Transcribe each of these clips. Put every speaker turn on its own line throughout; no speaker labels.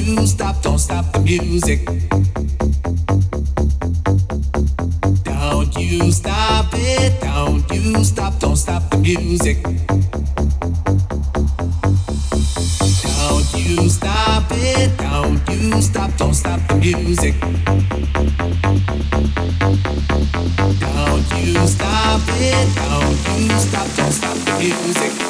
you stop, don't stop the music. Don't you stop it, don't you stop, don't stop the music. Don't you stop it, don't you
stop,
don't
stop the music. Don't you stop it, don't you stop, don't stop the music.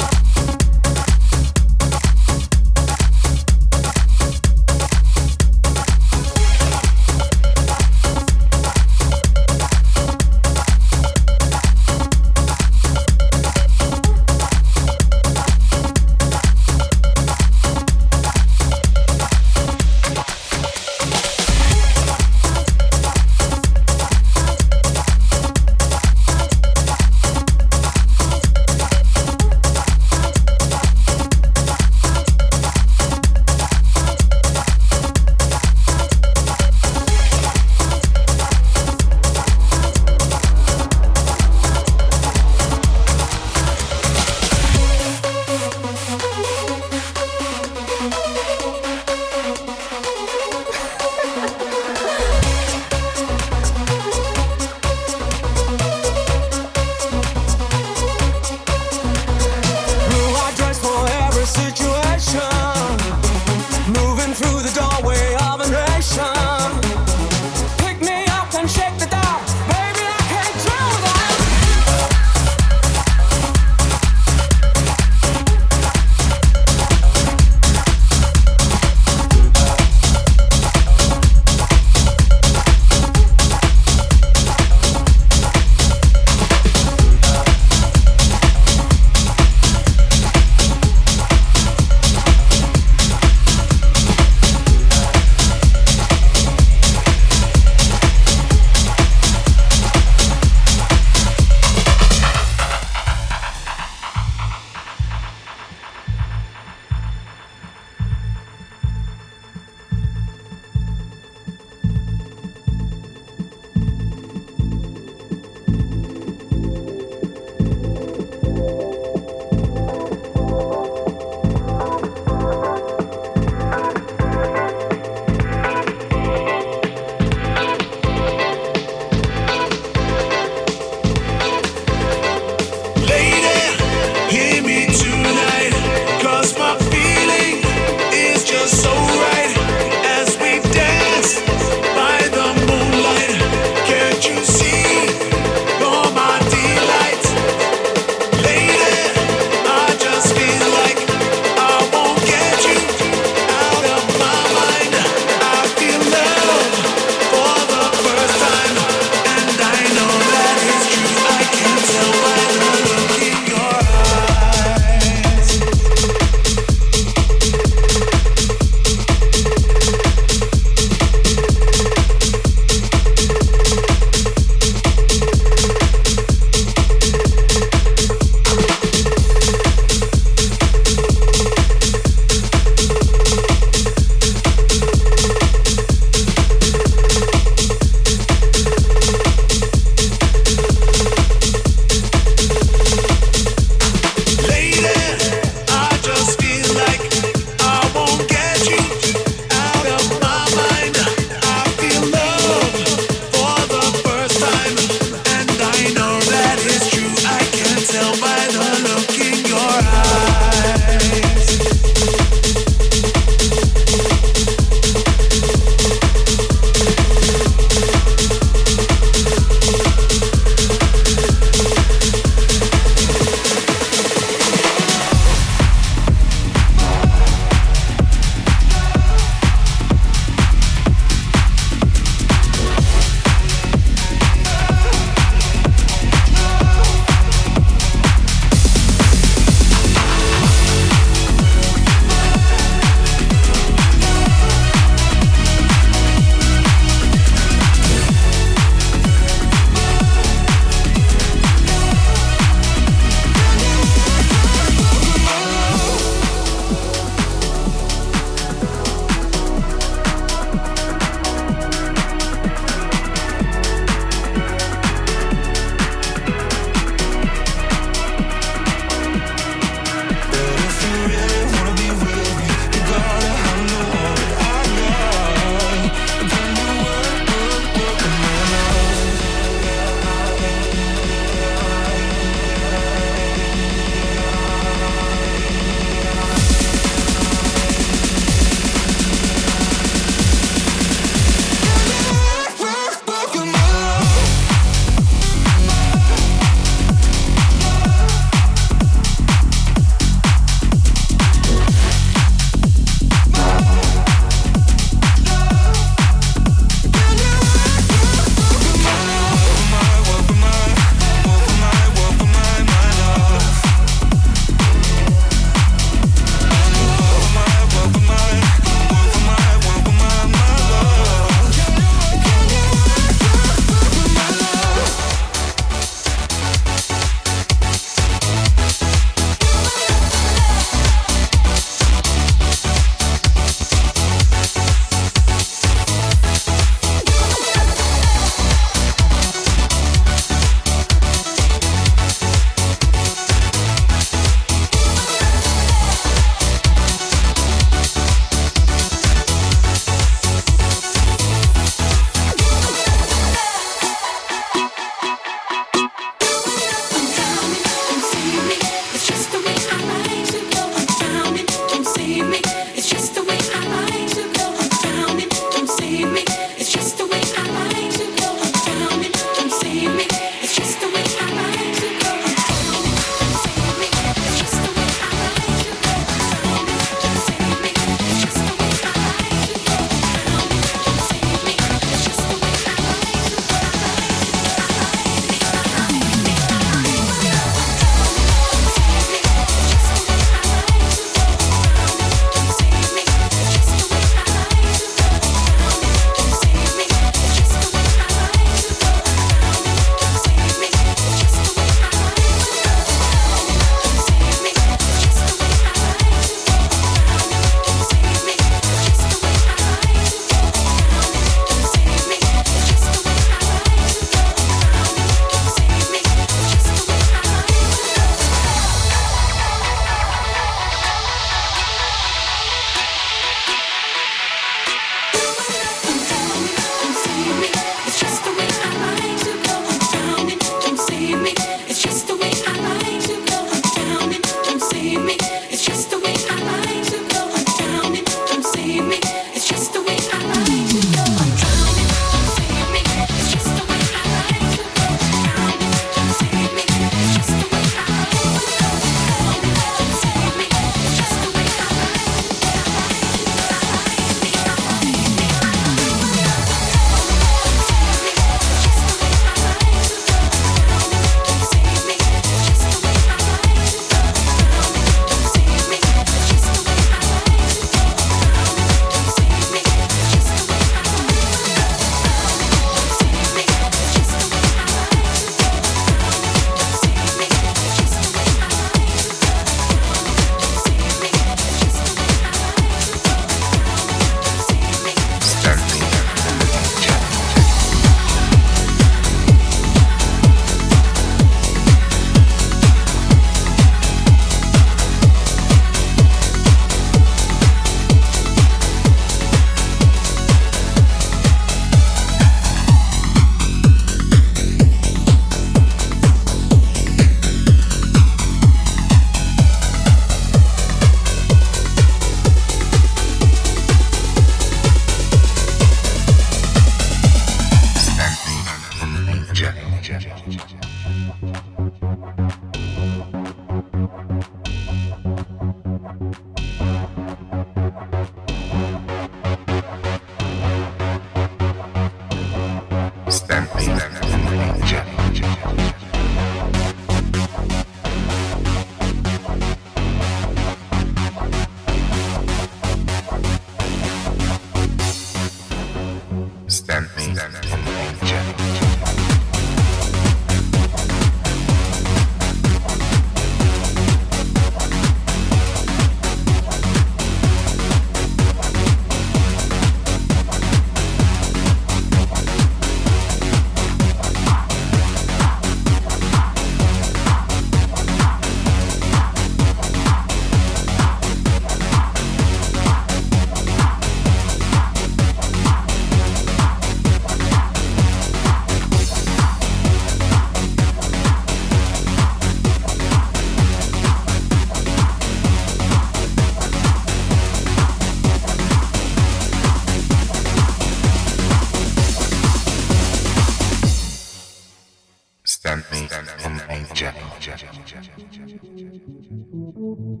Thank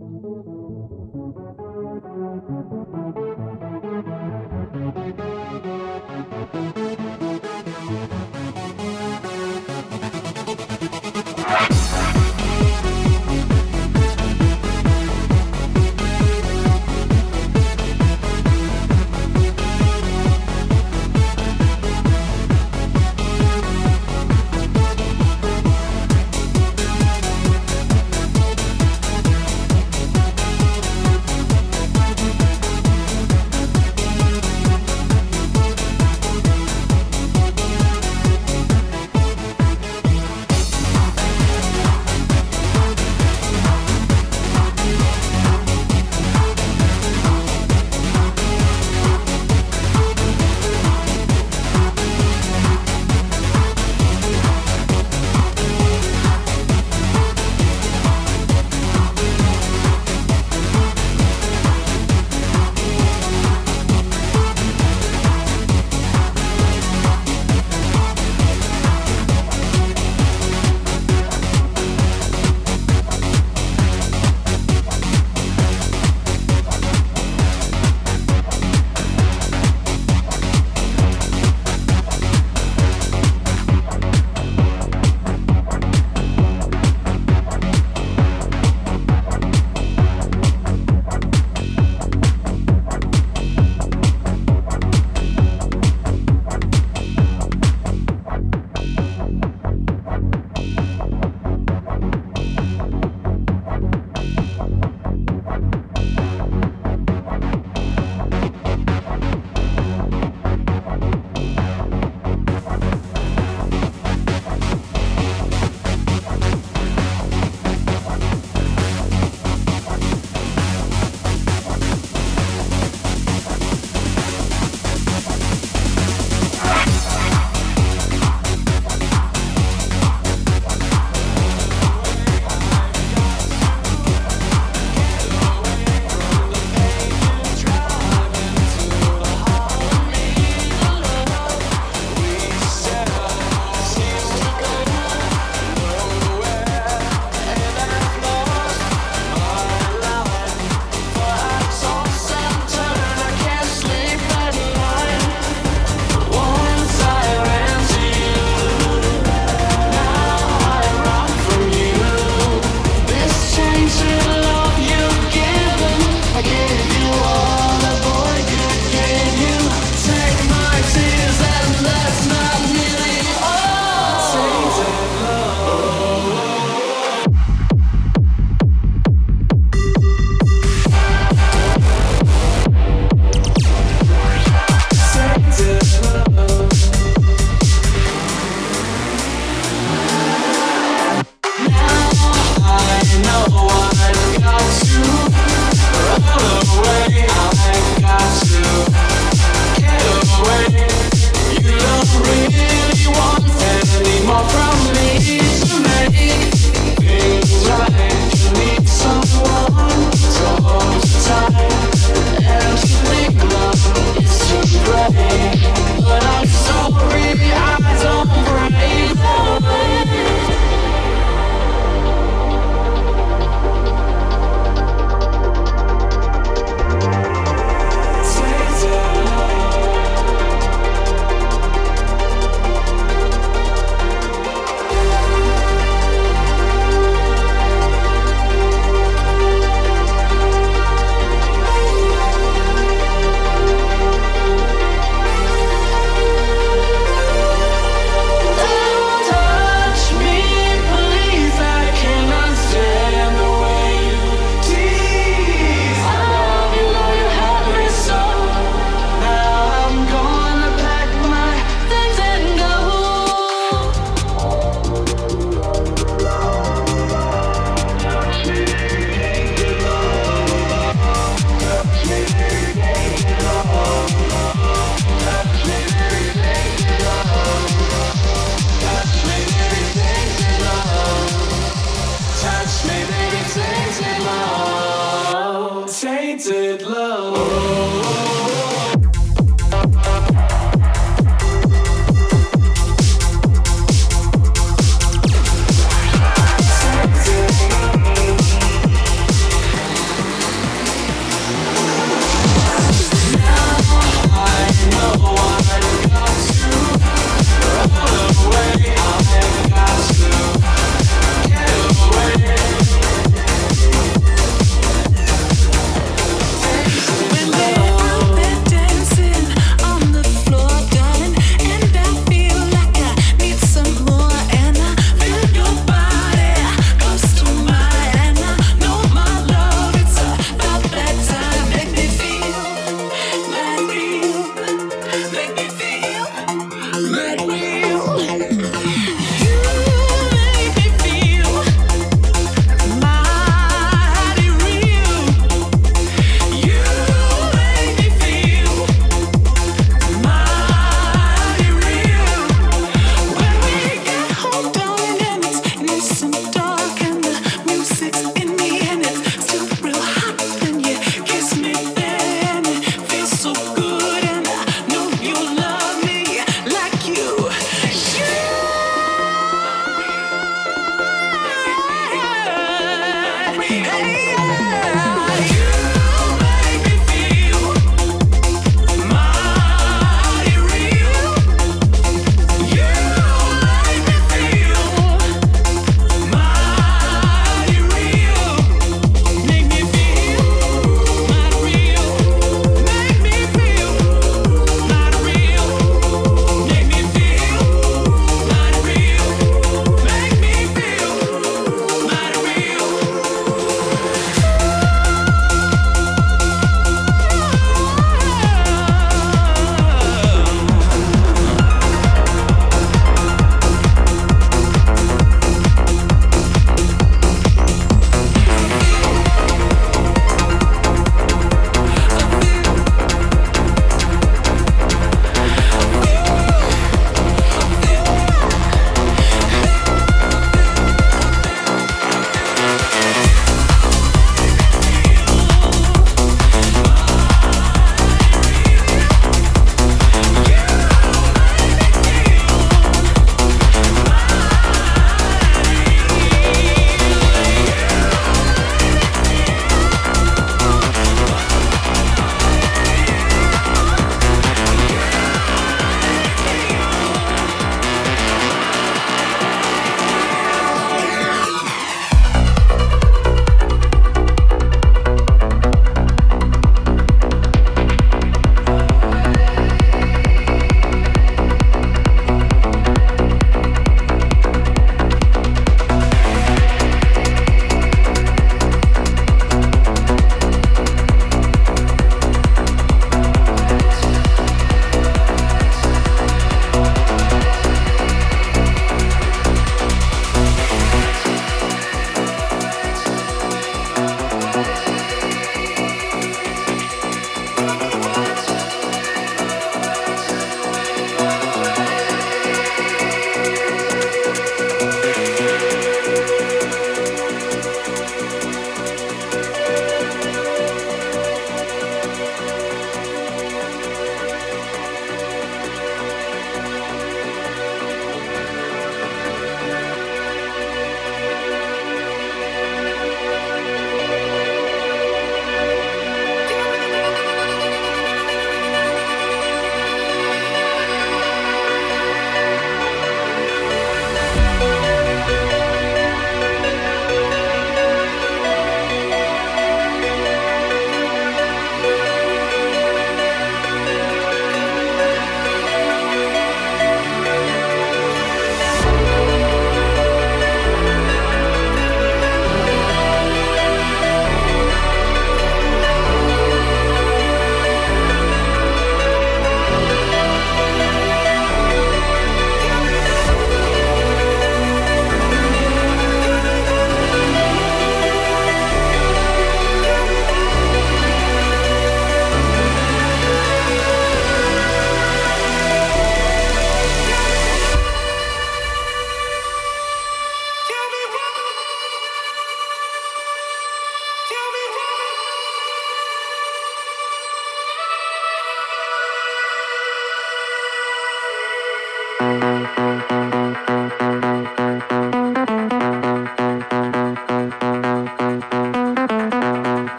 you.